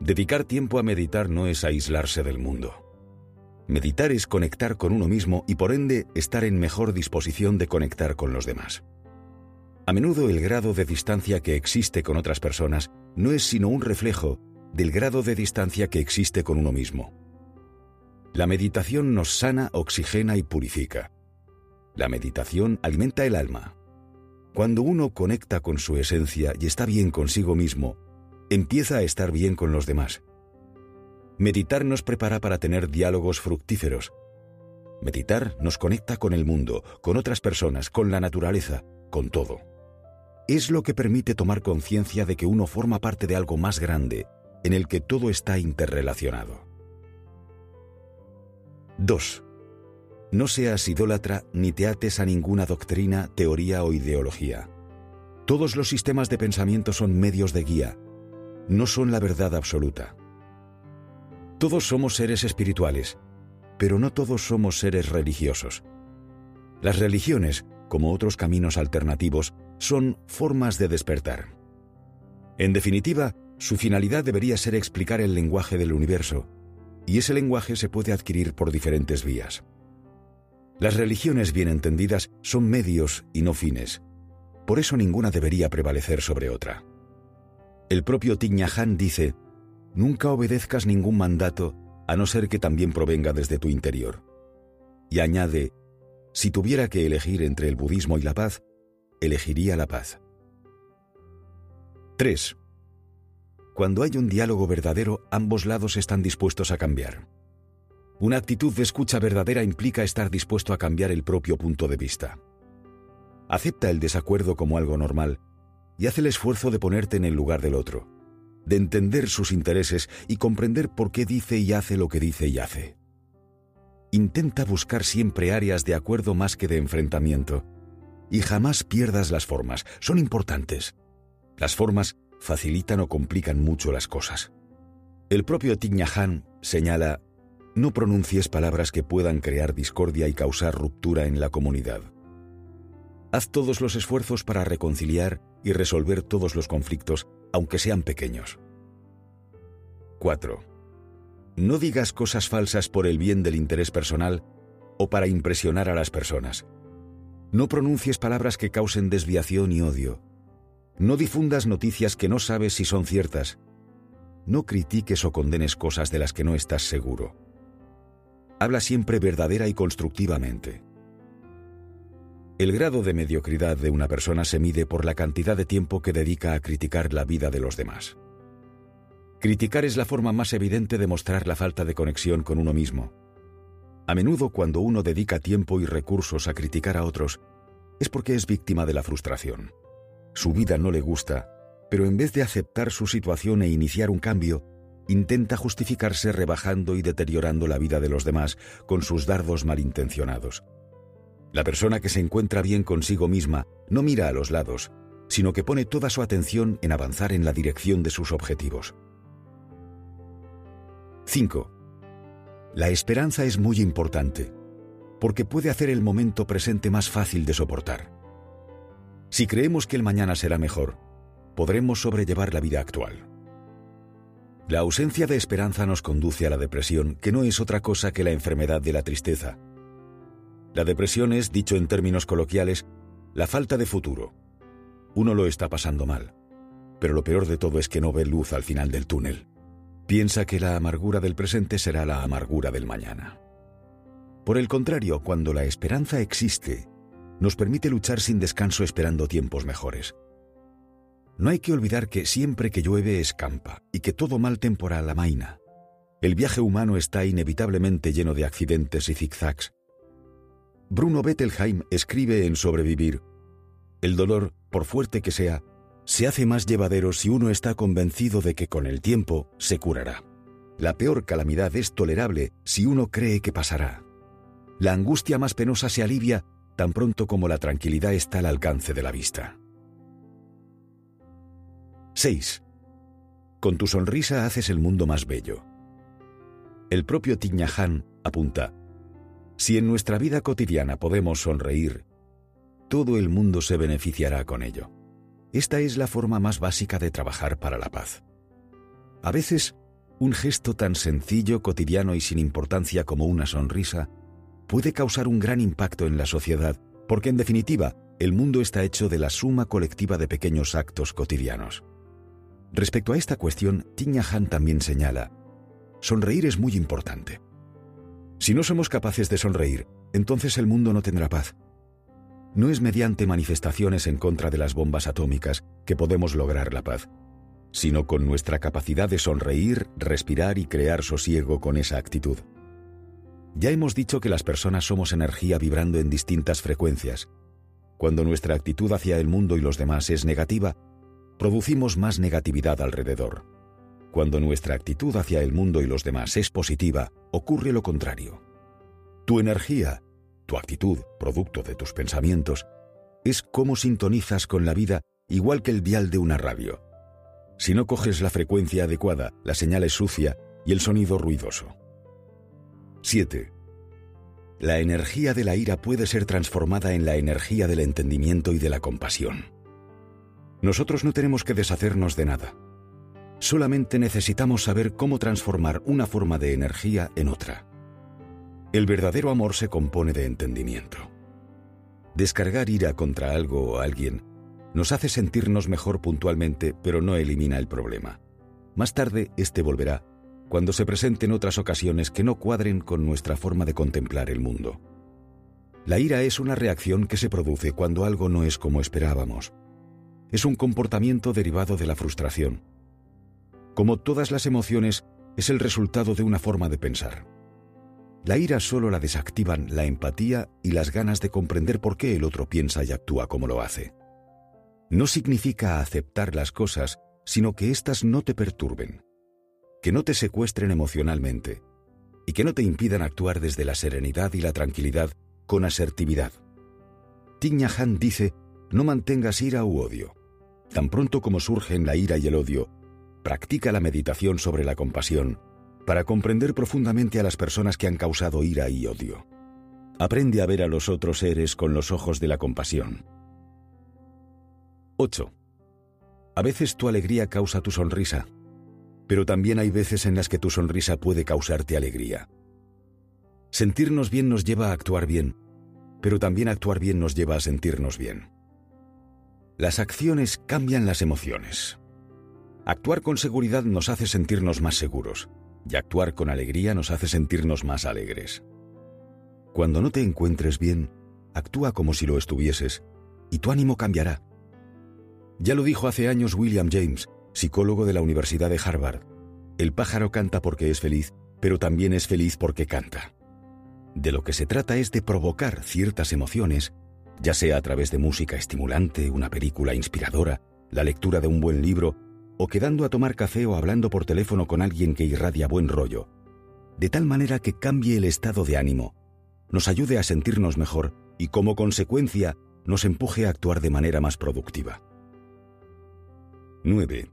Dedicar tiempo a meditar no es aislarse del mundo. Meditar es conectar con uno mismo y por ende estar en mejor disposición de conectar con los demás. A menudo el grado de distancia que existe con otras personas no es sino un reflejo del grado de distancia que existe con uno mismo. La meditación nos sana, oxigena y purifica. La meditación alimenta el alma. Cuando uno conecta con su esencia y está bien consigo mismo, empieza a estar bien con los demás. Meditar nos prepara para tener diálogos fructíferos. Meditar nos conecta con el mundo, con otras personas, con la naturaleza, con todo. Es lo que permite tomar conciencia de que uno forma parte de algo más grande, en el que todo está interrelacionado. 2. No seas idólatra ni te ates a ninguna doctrina, teoría o ideología. Todos los sistemas de pensamiento son medios de guía, no son la verdad absoluta. Todos somos seres espirituales, pero no todos somos seres religiosos. Las religiones, como otros caminos alternativos, son formas de despertar. En definitiva, su finalidad debería ser explicar el lenguaje del universo, y ese lenguaje se puede adquirir por diferentes vías. Las religiones bien entendidas son medios y no fines. Por eso ninguna debería prevalecer sobre otra. El propio Tiñaján dice, nunca obedezcas ningún mandato a no ser que también provenga desde tu interior. Y añade, si tuviera que elegir entre el budismo y la paz, elegiría la paz. 3. Cuando hay un diálogo verdadero, ambos lados están dispuestos a cambiar. Una actitud de escucha verdadera implica estar dispuesto a cambiar el propio punto de vista. Acepta el desacuerdo como algo normal y haz el esfuerzo de ponerte en el lugar del otro, de entender sus intereses y comprender por qué dice y hace lo que dice y hace. Intenta buscar siempre áreas de acuerdo más que de enfrentamiento. Y jamás pierdas las formas, son importantes. Las formas facilitan o complican mucho las cosas. El propio Tiñahan señala, no pronuncies palabras que puedan crear discordia y causar ruptura en la comunidad. Haz todos los esfuerzos para reconciliar y resolver todos los conflictos, aunque sean pequeños. 4. No digas cosas falsas por el bien del interés personal o para impresionar a las personas. No pronuncies palabras que causen desviación y odio. No difundas noticias que no sabes si son ciertas. No critiques o condenes cosas de las que no estás seguro. Habla siempre verdadera y constructivamente. El grado de mediocridad de una persona se mide por la cantidad de tiempo que dedica a criticar la vida de los demás. Criticar es la forma más evidente de mostrar la falta de conexión con uno mismo. A menudo cuando uno dedica tiempo y recursos a criticar a otros, es porque es víctima de la frustración. Su vida no le gusta, pero en vez de aceptar su situación e iniciar un cambio, intenta justificarse rebajando y deteriorando la vida de los demás con sus dardos malintencionados. La persona que se encuentra bien consigo misma no mira a los lados, sino que pone toda su atención en avanzar en la dirección de sus objetivos. 5. La esperanza es muy importante, porque puede hacer el momento presente más fácil de soportar. Si creemos que el mañana será mejor, podremos sobrellevar la vida actual. La ausencia de esperanza nos conduce a la depresión, que no es otra cosa que la enfermedad de la tristeza. La depresión es, dicho en términos coloquiales, la falta de futuro. Uno lo está pasando mal, pero lo peor de todo es que no ve luz al final del túnel. Piensa que la amargura del presente será la amargura del mañana. Por el contrario, cuando la esperanza existe, nos permite luchar sin descanso esperando tiempos mejores. No hay que olvidar que siempre que llueve escampa y que todo mal temporal amaina. El viaje humano está inevitablemente lleno de accidentes y zigzags. Bruno Bettelheim escribe en Sobrevivir, el dolor, por fuerte que sea, se hace más llevadero si uno está convencido de que con el tiempo se curará. La peor calamidad es tolerable si uno cree que pasará. La angustia más penosa se alivia tan pronto como la tranquilidad está al alcance de la vista. 6. Con tu sonrisa haces el mundo más bello. El propio Tiñaján apunta, si en nuestra vida cotidiana podemos sonreír, todo el mundo se beneficiará con ello. Esta es la forma más básica de trabajar para la paz. A veces Un gesto tan sencillo, cotidiano y sin importancia como una sonrisa puede causar un gran impacto en la sociedad, porque en definitiva, el mundo está hecho de la suma colectiva de pequeños actos cotidianos. Respecto a esta cuestión, Tiña Han también señala, sonreír es muy importante. Si no somos capaces de sonreír, entonces el mundo no tendrá paz. No es mediante manifestaciones en contra de las bombas atómicas que podemos lograr la paz, sino con nuestra capacidad de sonreír, respirar y crear sosiego con esa actitud. Ya hemos dicho que las personas somos energía vibrando en distintas frecuencias. Cuando nuestra actitud hacia el mundo y los demás es negativa, producimos más negatividad alrededor. Cuando nuestra actitud hacia el mundo y los demás es positiva, ocurre lo contrario. Tu energía, tu actitud, producto de tus pensamientos, es como sintonizas con la vida igual que el vial de una radio. Si no coges la frecuencia adecuada, la señal es sucia y el sonido ruidoso. 7. La energía de la ira puede ser transformada en la energía del entendimiento y de la compasión. Nosotros no tenemos que deshacernos de nada. Solamente necesitamos saber cómo transformar una forma de energía en otra. El verdadero amor se compone de entendimiento. Descargar ira contra algo o alguien nos hace sentirnos mejor puntualmente, pero no elimina el problema. Más tarde, este volverá, cuando se presenten otras ocasiones que no cuadren con nuestra forma de contemplar el mundo. La ira es una reacción que se produce cuando algo no es como esperábamos. Es un comportamiento derivado de la frustración. Como todas las emociones, es el resultado de una forma de pensar. La ira solo la desactivan la empatía y las ganas de comprender por qué el otro piensa y actúa como lo hace. No significa aceptar las cosas, sino que éstas no te perturben, que no te secuestren emocionalmente y que no te impidan actuar desde la serenidad y la tranquilidad con asertividad. Tiña Han dice, no mantengas ira u odio. Tan pronto como surgen la ira y el odio, practica la meditación sobre la compasión para comprender profundamente a las personas que han causado ira y odio. Aprende a ver a los otros seres con los ojos de la compasión. 8. A veces tu alegría causa tu sonrisa, pero también hay veces en las que tu sonrisa puede causarte alegría. Sentirnos bien nos lleva a actuar bien, pero también actuar bien nos lleva a sentirnos bien. Las acciones cambian las emociones. Actuar con seguridad nos hace sentirnos más seguros y actuar con alegría nos hace sentirnos más alegres. Cuando no te encuentres bien, actúa como si lo estuvieses y tu ánimo cambiará. Ya lo dijo hace años William James, psicólogo de la Universidad de Harvard. El pájaro canta porque es feliz, pero también es feliz porque canta. De lo que se trata es de provocar ciertas emociones, ya sea a través de música estimulante, una película inspiradora, la lectura de un buen libro o quedando a tomar café o hablando por teléfono con alguien que irradia buen rollo, de tal manera que cambie el estado de ánimo, nos ayude a sentirnos mejor y como consecuencia nos empuje a actuar de manera más productiva. 9.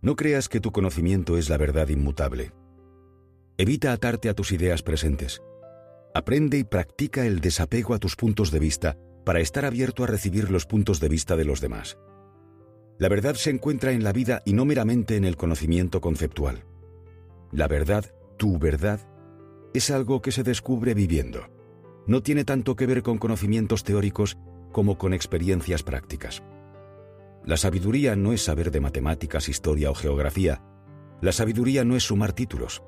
No creas que tu conocimiento es la verdad inmutable. Evita atarte a tus ideas presentes. Aprende y practica el desapego a tus puntos de vista para estar abierto a recibir los puntos de vista de los demás. La verdad se encuentra en la vida y no meramente en el conocimiento conceptual. La verdad, tu verdad, es algo que se descubre viviendo. No tiene tanto que ver con conocimientos teóricos como con experiencias prácticas. La sabiduría no es saber de matemáticas, historia o geografía. La sabiduría no es sumar títulos.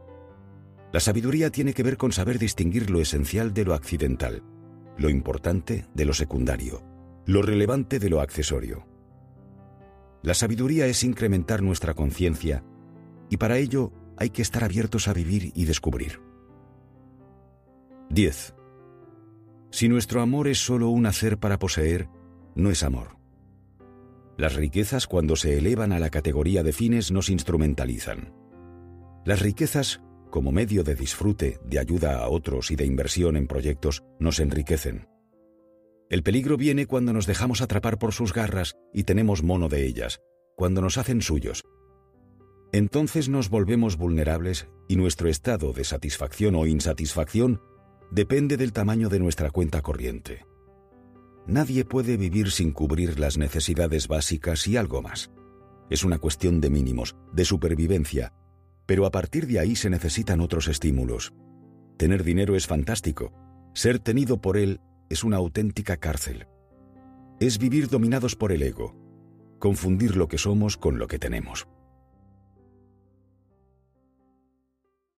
La sabiduría tiene que ver con saber distinguir lo esencial de lo accidental, lo importante de lo secundario, lo relevante de lo accesorio. La sabiduría es incrementar nuestra conciencia y para ello hay que estar abiertos a vivir y descubrir. 10. Si nuestro amor es solo un hacer para poseer, no es amor. Las riquezas cuando se elevan a la categoría de fines nos instrumentalizan. Las riquezas, como medio de disfrute, de ayuda a otros y de inversión en proyectos, nos enriquecen. El peligro viene cuando nos dejamos atrapar por sus garras y tenemos mono de ellas, cuando nos hacen suyos. Entonces nos volvemos vulnerables y nuestro estado de satisfacción o insatisfacción depende del tamaño de nuestra cuenta corriente. Nadie puede vivir sin cubrir las necesidades básicas y algo más. Es una cuestión de mínimos, de supervivencia, Pero a partir de ahí se necesitan otros estímulos. Tener dinero es fantástico. Ser tenido por él es una auténtica cárcel. Es vivir dominados por el ego, confundir lo que somos con lo que tenemos.